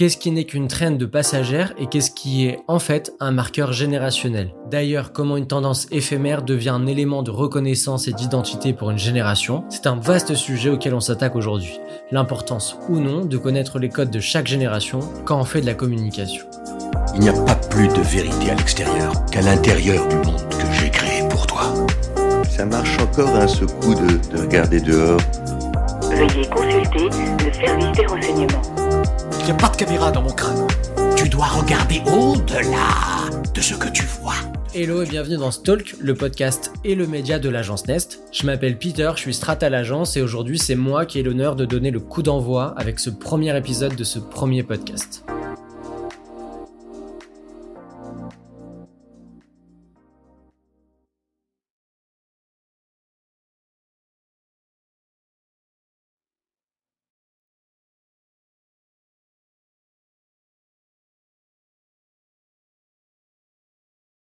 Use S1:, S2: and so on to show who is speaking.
S1: Qu'est-ce qui n'est qu'une traîne de passagère et qu'est-ce qui est en fait un marqueur générationnel D'ailleurs, comment une tendance éphémère devient un élément de reconnaissance et d'identité pour une génération C'est un vaste sujet auquel on s'attaque aujourd'hui. L'importance ou non de connaître les codes de chaque génération quand on fait de la communication.
S2: Il n'y a pas plus de vérité à l'extérieur qu'à l'intérieur du monde que j'ai créé pour toi.
S3: Ça marche encore un ce coup de, de regarder dehors.
S4: Veuillez consulter le service des renseignements.
S2: Il n'y a pas de caméra dans mon crâne. Tu dois regarder au-delà de ce que tu vois.
S1: Hello et bienvenue dans Stalk, le podcast et le média de l'agence Nest. Je m'appelle Peter, je suis strat à l'agence et aujourd'hui c'est moi qui ai l'honneur de donner le coup d'envoi avec ce premier épisode de ce premier podcast.